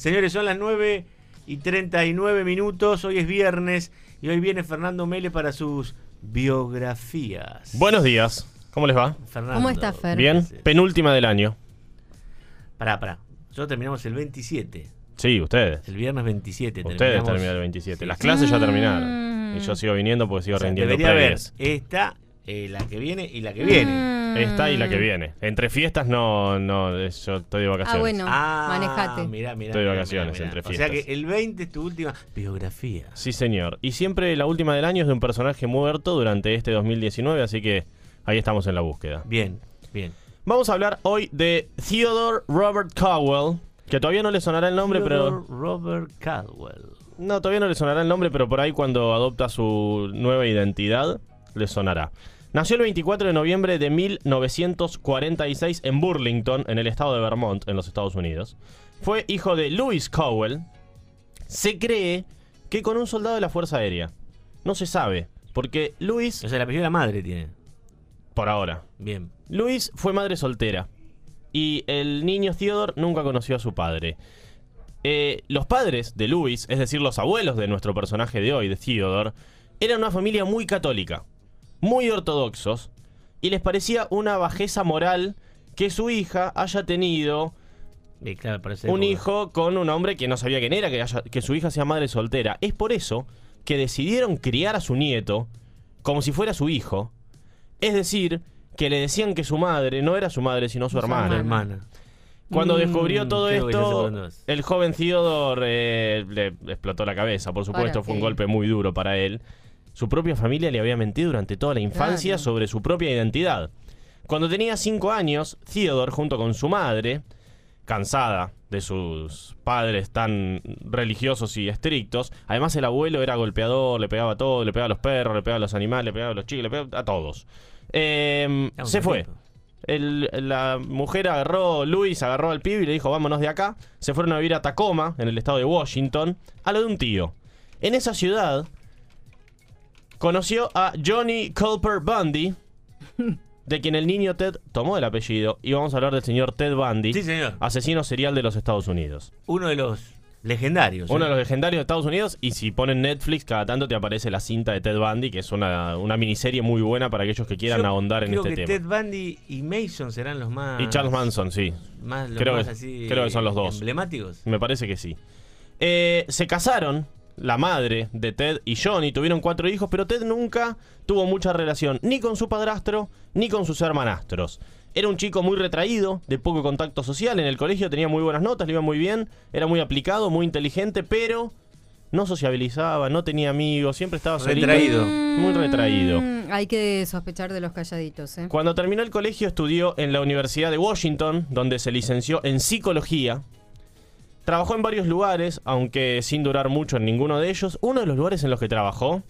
Señores, son las 9 y 39 minutos. Hoy es viernes y hoy viene Fernando Mele para sus biografías. Buenos días. ¿Cómo les va? Fernando. ¿Cómo está, Fer? Bien. Penúltima del año. Pará, pará. Nosotros terminamos el 27. Sí, ustedes. El viernes 27. Ustedes terminamos- terminaron el 27. Sí, Las clases ya Mm. terminaron. Y yo sigo viniendo porque sigo O sea, rindiendo debería haber previas. esta, eh, la que viene y la que viene. Mm. Esta y la que viene. Entre fiestas no, no, yo estoy de vacaciones. Ah, bueno. Ah, manejate. Mirá, mirá, Estoy de vacaciones, mirá, mirá. entre O sea fiestas. que el 20 es tu última biografía. Sí, señor. Y siempre la última del año es de un personaje muerto durante este 2019, así que ahí estamos en la búsqueda. Bien, bien. Vamos a hablar hoy de Theodore Robert Cowell, que todavía no le sonará el nombre, Theodore pero... Robert Caldwell. No, todavía no le sonará el nombre, pero por ahí cuando adopta su nueva identidad, le sonará. Nació el 24 de noviembre de 1946 en Burlington, en el estado de Vermont, en los Estados Unidos. Fue hijo de Louis Cowell. Se cree que con un soldado de la Fuerza Aérea. No se sabe, porque Louis, O sea, el apellido de la madre tiene. por ahora, Bien. Louis fue madre soltera. Y el niño Theodore nunca conoció a su padre. Eh, los padres de Louis, es decir, los abuelos de nuestro personaje de hoy, de Theodore, eran una familia muy católica, muy ortodoxos, y les parecía una bajeza moral que su hija haya tenido claro, un hijo con un hombre que no sabía quién era, que, haya- que su hija sea madre soltera. Es por eso que decidieron criar a su nieto como si fuera su hijo. Es decir, que le decían que su madre no era su madre, sino su hermana. hermana. Cuando Mm, descubrió todo sé por esto, el joven Theodore eh, le explotó la cabeza. Por supuesto, ¿Para fue un golpe muy duro para él. Su propia familia le había mentido durante toda la infancia Claro. sobre su propia identidad. Cuando tenía cinco años, Theodore, junto con su madre, cansada de sus padres tan religiosos y estrictos, además el abuelo era golpeador, le pegaba a todo, le pegaba a los perros, le pegaba a los animales, le pegaba a los chicos, le pegaba a todos. Eh, un se fue. El- la mujer agarró, Luis agarró al pibe y le dijo, vámonos de acá. Se fueron a vivir a Tacoma, en el estado de Washington, a lo de un tío. En esa ciudad conoció a Johnny Culper Bundy, de quien el niño Ted tomó el apellido. Y vamos a hablar del señor Ted Bundy, Sí, señor. asesino serial de los Estados Unidos. Uno de los legendarios. Uno ¿eh? de los legendarios de Estados Unidos. Y si ponen Netflix, cada tanto te aparece la cinta de Ted Bundy, que es una, una miniserie muy buena para aquellos que quieran Yo ahondar en creo este que tema. Ted Bundy y Mason serán los más. Y Charles Manson, sí. Más, los Creo más que- así creo que son los dos. Emblemáticos. Me parece que sí. Eh, se casaron, la madre de Ted y Johnny, tuvieron cuatro hijos, pero Ted nunca tuvo mucha relación ni con su padrastro ni con sus hermanastros. Era un chico muy retraído, de poco contacto social. En el colegio tenía muy buenas notas, le iba muy bien, era muy aplicado, muy inteligente, pero no sociabilizaba, no tenía amigos, siempre estaba solito. Retraído. Muy retraído. Mm, Hay que sospechar de los calladitos, ¿eh? Cuando terminó el colegio estudió en la Universidad de Washington, donde se licenció en psicología. Trabajó en varios lugares, aunque sin durar mucho en ninguno de ellos. Uno de los lugares en los que trabajó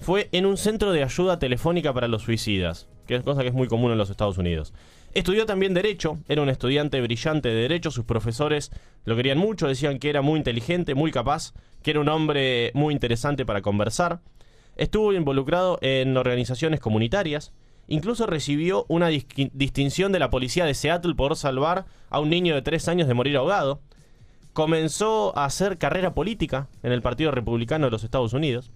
fue en un centro de ayuda telefónica para los suicidas, que es cosa que es muy común en los Estados Unidos. Estudió también Derecho, era un estudiante brillante de Derecho, sus profesores lo querían mucho, decían que era muy inteligente, muy capaz, que era un hombre muy interesante para conversar. Estuvo involucrado en organizaciones comunitarias, incluso recibió una distinción de la policía de Seattle por salvar a un niño de 3 años de morir ahogado. Comenzó a hacer carrera política en el Partido Republicano de los Estados Unidos.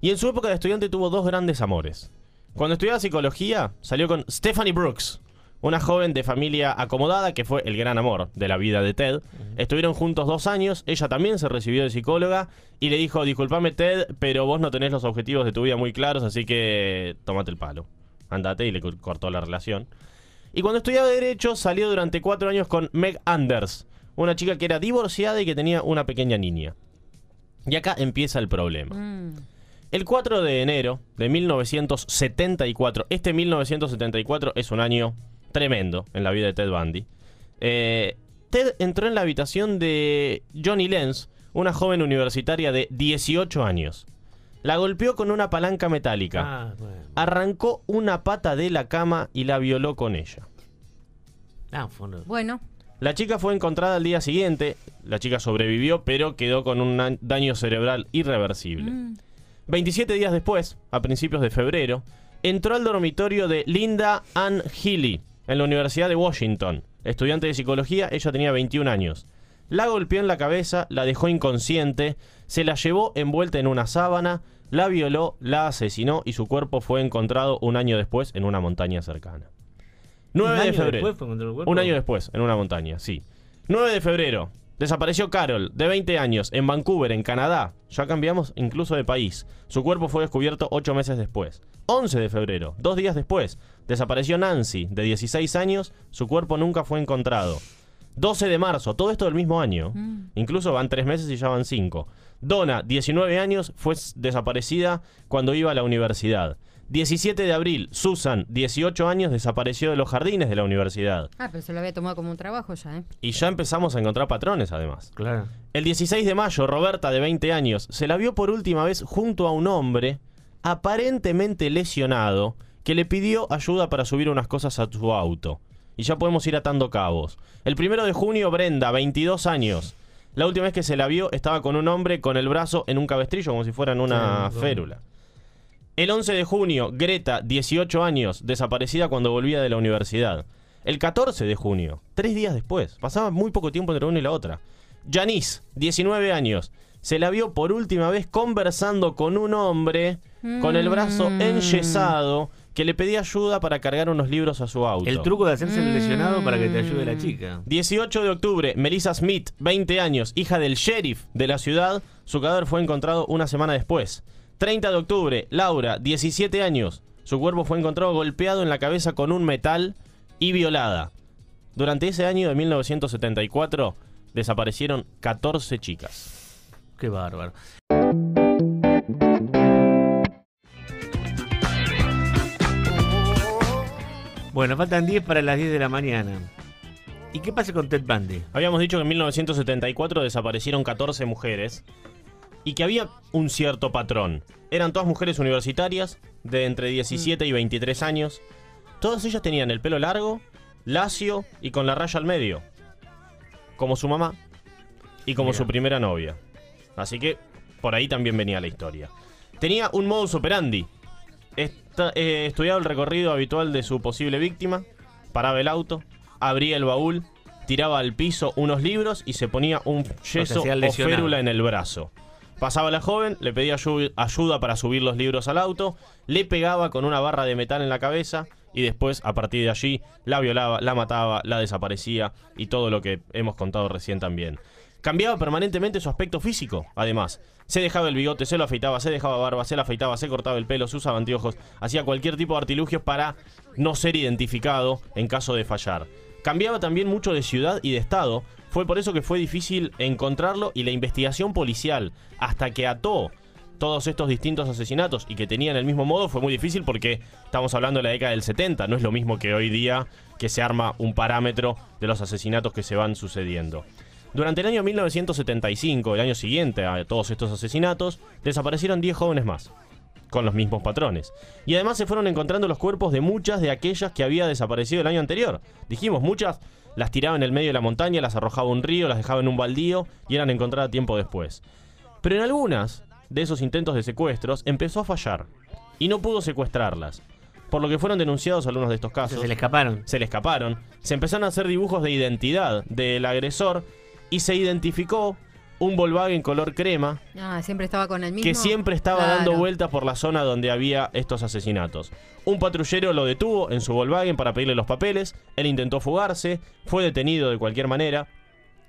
Y en su época de estudiante tuvo dos grandes amores. Cuando estudiaba psicología, salió con Stephanie Brooks, una joven de familia acomodada que fue el gran amor de la vida de Ted. Estuvieron juntos dos años, ella también se recibió de psicóloga y le dijo, disculpame Ted, pero vos no tenés los objetivos de tu vida muy claros, así que tomate el palo. Andate y le co- cortó la relación. Y cuando estudiaba Derecho, salió durante cuatro años con Meg Anders, una chica que era divorciada y que tenía una pequeña niña. Y acá empieza el problema. Mm. El 4 de enero de 1974, este 1974 es un año tremendo en la vida de Ted Bundy. eh, Ted entró en la habitación de Johnny Lenz, una joven universitaria de 18 años. La golpeó con una palanca metálica, Ah, bueno. arrancó una pata de la cama y la violó con ella. Ah, Bueno, La chica fue encontrada al día siguiente, la chica sobrevivió, pero quedó con un daño cerebral irreversible. mm, 27 días después, a principios de febrero, entró al dormitorio de Linda Ann Healy en la Universidad de Washington. Estudiante de psicología, ella tenía 21 años. la golpeó en la cabeza, la dejó inconsciente, se la llevó envuelta en una sábana, la violó, la asesinó y su cuerpo fue encontrado un año después en una montaña cercana. 9 de febrero. un año después, en una montaña, sí. 9 de febrero. Desapareció Carol, de 20 años, en Vancouver, en Canadá. Ya cambiamos incluso de país. Su cuerpo fue descubierto 8 meses después. 11 de febrero, dos días después, desapareció Nancy, de 16 años. Su cuerpo nunca fue encontrado. 12 de marzo, todo esto del mismo año. Mm. Incluso van 3 meses y ya van 5. Donna, 19 años, fue desaparecida cuando iba a la universidad. 17 de abril, Susan, 18 años, desapareció de los jardines de la universidad. Ah, pero se lo había tomado como un trabajo ya, ¿eh? Y ya empezamos a encontrar patrones, además. Claro. El 16 de mayo, Roberta, de 20 años, se la vio por última vez junto a un hombre aparentemente lesionado que le pidió ayuda para subir unas cosas a su auto. Y ya podemos ir atando cabos. El primero de junio, Brenda, 22 años. La última vez que se la vio estaba con un hombre con el brazo en un cabestrillo, como si fuera en una férula. El 11 de junio, Greta, 18 años, desaparecida cuando volvía de la universidad. El 14 de junio, tres días después, pasaba muy poco tiempo entre una y la otra. Janice, 19 años, se la vio por última vez conversando con un hombre con el brazo mm. enyesado que le pedía ayuda para cargar unos libros a su auto. El truco de hacerse el lesionado para que te ayude la chica. 18 de octubre, Melissa Smith, 20 años, hija del sheriff de la ciudad, su cadáver fue encontrado una semana después. 30 de octubre, Laura, 17 años. Su cuerpo fue encontrado golpeado en la cabeza con un metal y violada. Durante ese año de 1974 desaparecieron 14 chicas. Qué bárbaro. Bueno, faltan 10 para las 10 de la mañana. ¿Y qué pasa con Ted Bundy? Habíamos dicho que en 1974 desaparecieron 14 mujeres y que había un cierto patrón. Eran todas mujeres universitarias de entre 17 y 23 años. Todas ellas tenían el pelo largo, lacio y con la raya al medio. Como su mamá y como su primera novia. Así que por ahí también venía la historia. Tenía un modus operandi. Eh, estudiaba el recorrido habitual de su posible víctima, paraba el auto, abría el baúl, tiraba al piso unos libros y se ponía un yeso o férula en el brazo. Pasaba la joven, le pedía ayuda para subir los libros al auto, le pegaba con una barra de metal en la cabeza y después, a partir de allí, la violaba, la mataba, la desaparecía y todo lo que hemos contado recién también. Cambiaba permanentemente su aspecto físico, además. Se dejaba el bigote, se lo afeitaba, se dejaba barba, se lo afeitaba, se cortaba el pelo, se usaba anteojos, hacía cualquier tipo de artilugios para no ser identificado en caso de fallar. Cambiaba también mucho de ciudad y de estado, fue por eso que fue difícil encontrarlo y la investigación policial, hasta que ató todos estos distintos asesinatos y que tenían el mismo modo, fue muy difícil porque estamos hablando de la década del 70, no es lo mismo que hoy día que se arma un parámetro de los asesinatos que se van sucediendo. Durante el año 1975, el año siguiente a todos estos asesinatos, desaparecieron 10 jóvenes más, con los mismos patrones. Y además se fueron encontrando los cuerpos de muchas de aquellas que había desaparecido el año anterior. Dijimos, muchas las tiraba en el medio de la montaña, las arrojaba a un río, las dejaba en un baldío y eran encontradas tiempo después. Pero en algunas de esos intentos de secuestros empezó a fallar y no pudo secuestrarlas. Por lo que fueron denunciados algunos de estos casos. Se le escaparon. Se le escaparon. Se empezaron a hacer dibujos de identidad del agresor y se identificó un Volkswagen color crema. Ah, siempre estaba con el mismo. Que siempre estaba dando vueltas por la zona donde había estos asesinatos. Un patrullero lo detuvo en su Volkswagen para pedirle los papeles. Él intentó fugarse, fue detenido de cualquier manera.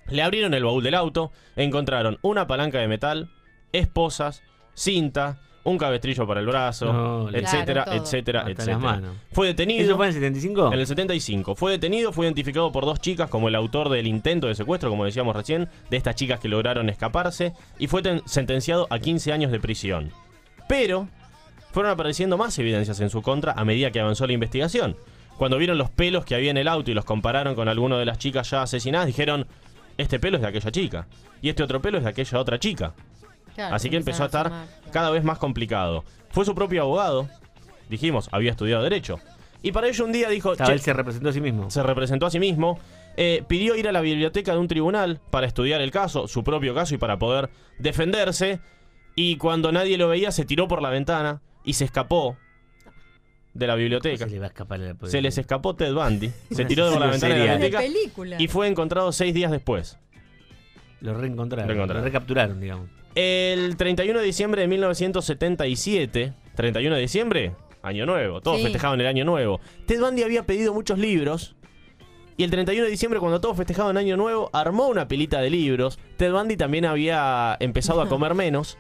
Le abrieron el baúl del auto, encontraron una palanca de metal, esposas, cinta, un cabestrillo para el brazo, etcétera, etcétera, etcétera. Fue detenido. ¿Eso fue en el 75? En el 75. Fue detenido, fue identificado por dos chicas como el autor del intento de secuestro, como decíamos recién, de estas chicas que lograron escaparse, y fue sentenciado a 15 años de prisión. Pero fueron apareciendo más evidencias en su contra a medida que avanzó la investigación. Cuando vieron los pelos que había en el auto y los compararon con alguno de las chicas ya asesinadas, dijeron, este pelo es de aquella chica, y este otro pelo es de aquella otra chica. Así que empezó a estar cada vez más complicado. Fue su propio abogado, dijimos, había estudiado Derecho. Y para ello un día dijo... él se representó a sí mismo. Se representó a sí mismo. Eh, pidió ir a la biblioteca de un tribunal para estudiar el caso, su propio caso, y para poder defenderse. Y cuando nadie lo veía, se tiró por la ventana y se escapó de la biblioteca. Se, les escapó Ted Bundy. se tiró por la ventana de la biblioteca. Y fue encontrado seis días después. Lo reencontraron. Reencontraron. Lo recapturaron, digamos. El 31 de diciembre de 1977, 31 de diciembre, año nuevo, todos Sí. festejaban el año nuevo. Ted Bundy había pedido muchos libros y el 31 de diciembre, cuando todos festejaban año nuevo, armó una pilita de libros. Ted Bundy también había empezado a comer menos.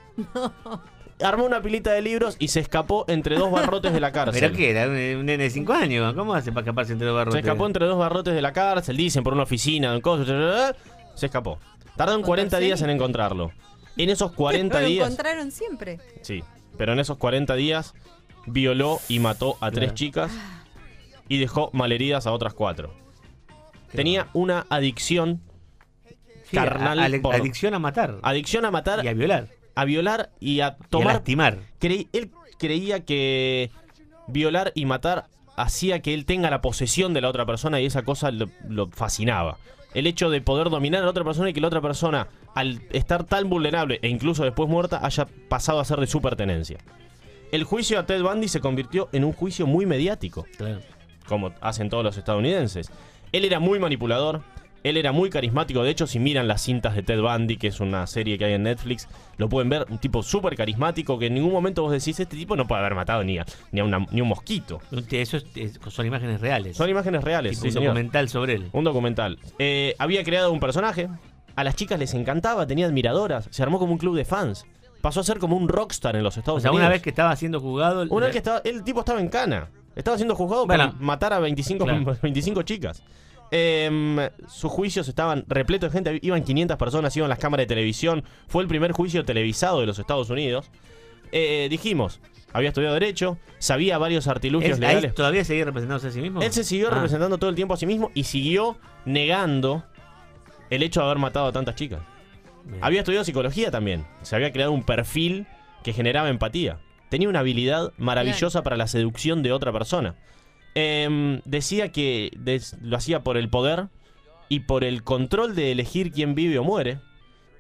Armó una pilita de libros y se escapó entre dos barrotes de la cárcel. ¿Pero qué? Era un, un nene de 5 años. ¿Cómo hace para escaparse entre dos Se barrotes? escapó entre dos barrotes de la cárcel, dicen, por una oficina, un coso, se escapó. Tardaron 40 días en encontrarlo. En esos 40 Lo días... encontraron siempre. Sí, pero en esos 40 días violó y mató a tres Claro. chicas y dejó malheridas a otras cuatro. Qué Tenía una adicción, Sí, carnal a- a- por- adicción a matar. adicción a matar, y a violar. a violar y a Y a tomar. lastimar. Creí- él creía que violar y matar hacía que él tenga la posesión de la otra persona y esa cosa lo, lo fascinaba. El hecho de poder dominar a la otra persona y que la otra persona, al estar tan vulnerable e incluso después muerta, haya pasado a ser de su pertenencia. El juicio a Ted Bundy se convirtió en un juicio muy mediático Claro. como hacen todos los estadounidenses. Él era muy manipulador, él era muy carismático. De hecho, si miran las cintas de Ted Bundy, que es una serie que hay en Netflix, lo pueden ver. Un tipo súper carismático que en ningún momento vos decís, este tipo no puede haber matado ni a, ni a, una- ni un mosquito. Eso es- es- son imágenes reales. Son imágenes reales, sí, un señor. documental sobre él. Un documental. Eh, había creado un personaje. A las chicas les encantaba, tenía admiradoras. Se armó como un club de fans. Pasó a ser como un rockstar en los Estados O sea, Unidos. una vez que estaba siendo juzgado. Una vez que estaba, el tipo estaba en cana. Estaba siendo juzgado Bueno. por matar a 25, Claro. 25 chicas. Em, sus juicios estaban repletos de gente. Iban 500 personas, iban las cámaras de televisión. Fue el primer juicio televisado de los Estados Unidos. Eh, dijimos, había estudiado Derecho, sabía varios artilugios ¿Es- ahí legales. ¿Todavía seguía representándose a sí mismo? Él se siguió Ah, representando todo el tiempo a sí mismo y siguió negando el hecho de haber matado a tantas chicas. bien. Había estudiado psicología también. Se había creado un perfil que generaba empatía. Tenía una habilidad maravillosa para la seducción de otra persona. Em, decía que des- lo hacía por el poder y por el control de elegir quién vive o muere.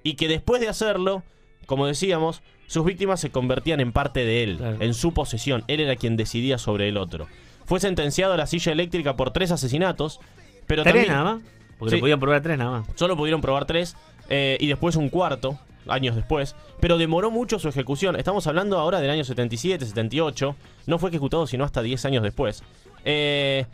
Y que después de hacerlo, como decíamos, sus víctimas se convertían en parte de él, Claro. en su posesión. Él era quien decidía sobre el otro. Fue sentenciado a la silla eléctrica por tres asesinatos. Pero ¿Tres también, nada más? Porque Sí. podían probar tres nada más. Solo pudieron probar tres eh, y después un cuarto, años después. Pero demoró mucho su ejecución. Estamos hablando ahora del año 77, 78. No fue ejecutado sino hasta 10 años después. Eh,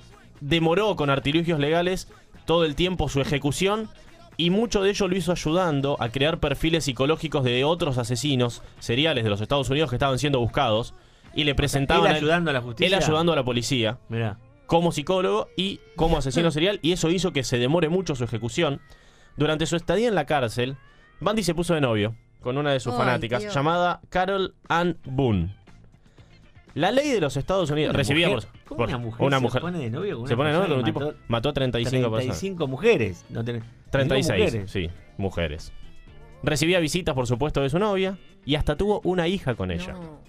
demoró con artilugios legales todo el tiempo su ejecución. Y mucho de ello lo hizo ayudando a crear perfiles psicológicos de otros asesinos seriales de los Estados Unidos que estaban siendo buscados. Y le presentaban Él a él- ayudando a la justicia. él ayudando a la policía Mirá. como psicólogo y como asesino serial y eso hizo que se demore mucho su ejecución. Durante su estadía en la cárcel, Bundy se puso de novio con una de sus Ay, fanáticas llamada Carol Ann Boone. La ley de los Estados Unidos Una recibía mujer- por, ¿Cómo por una mujer, una se mujer pone de novio con se pone de novio con un tipo mató mató a 35 personas. 35 mujeres. No tenés- 36, mujeres. sí, mujeres. Recibía visitas, por supuesto, de su novia y hasta tuvo una hija con ella. No.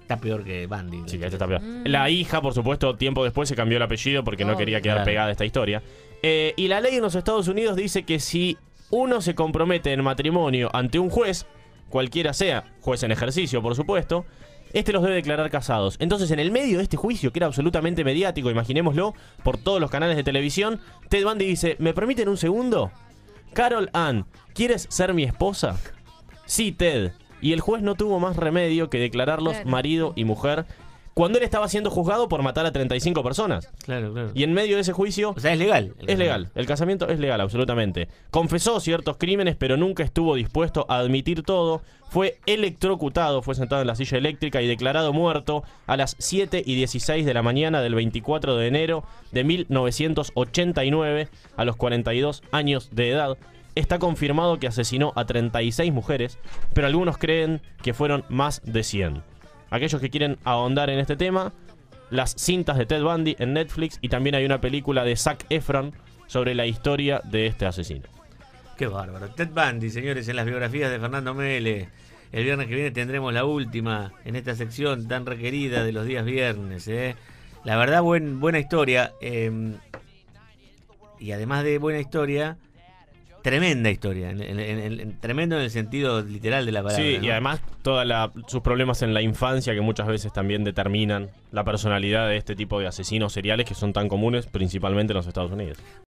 Está peor que Bandy. Sí, este está peor. Mm. La hija, por supuesto, tiempo después se cambió el apellido porque no quería quedar Claro. pegada a esta historia. Eh, y la ley en los Estados Unidos dice que si uno se compromete en matrimonio ante un juez, cualquiera sea, juez en ejercicio, por supuesto, este los debe declarar casados. Entonces, en el medio de este juicio, que era absolutamente mediático, imaginémoslo, por todos los canales de televisión, Ted Bundy dice, ¿me permiten un segundo? Carol Ann, ¿quieres ser mi esposa? Sí, Ted. Y el juez no tuvo más remedio que declararlos marido y mujer cuando él estaba siendo juzgado por matar a 35 personas. Claro, claro. Y en medio de ese juicio O sea, es legal. es legal, el casamiento es legal, absolutamente. Confesó ciertos crímenes, pero nunca estuvo dispuesto a admitir todo. Fue electrocutado, fue sentado en la silla eléctrica y declarado muerto a las 7 y 16 de la mañana del 24 de enero de 1989, a los 42 años de edad. Está confirmado que asesinó a 36 mujeres, pero algunos creen que fueron más de 100. Aquellos que quieren ahondar en este tema, las cintas de Ted Bundy en Netflix y también hay una película de Zac Efron sobre la historia de este asesino. Qué bárbaro. Ted Bundy, señores, en las biografías de Fernando Mele. El viernes que viene tendremos la última en esta sección tan requerida de los días viernes. ¿eh? La verdad, buen, buena historia. eh, y además de buena historia, tremenda historia. en- en- en- en- tremendo en el sentido literal de la palabra. Sí, ¿no? y además todos sus problemas en la infancia que muchas veces también determinan la personalidad de este tipo de asesinos seriales que son tan comunes principalmente en los Estados Unidos.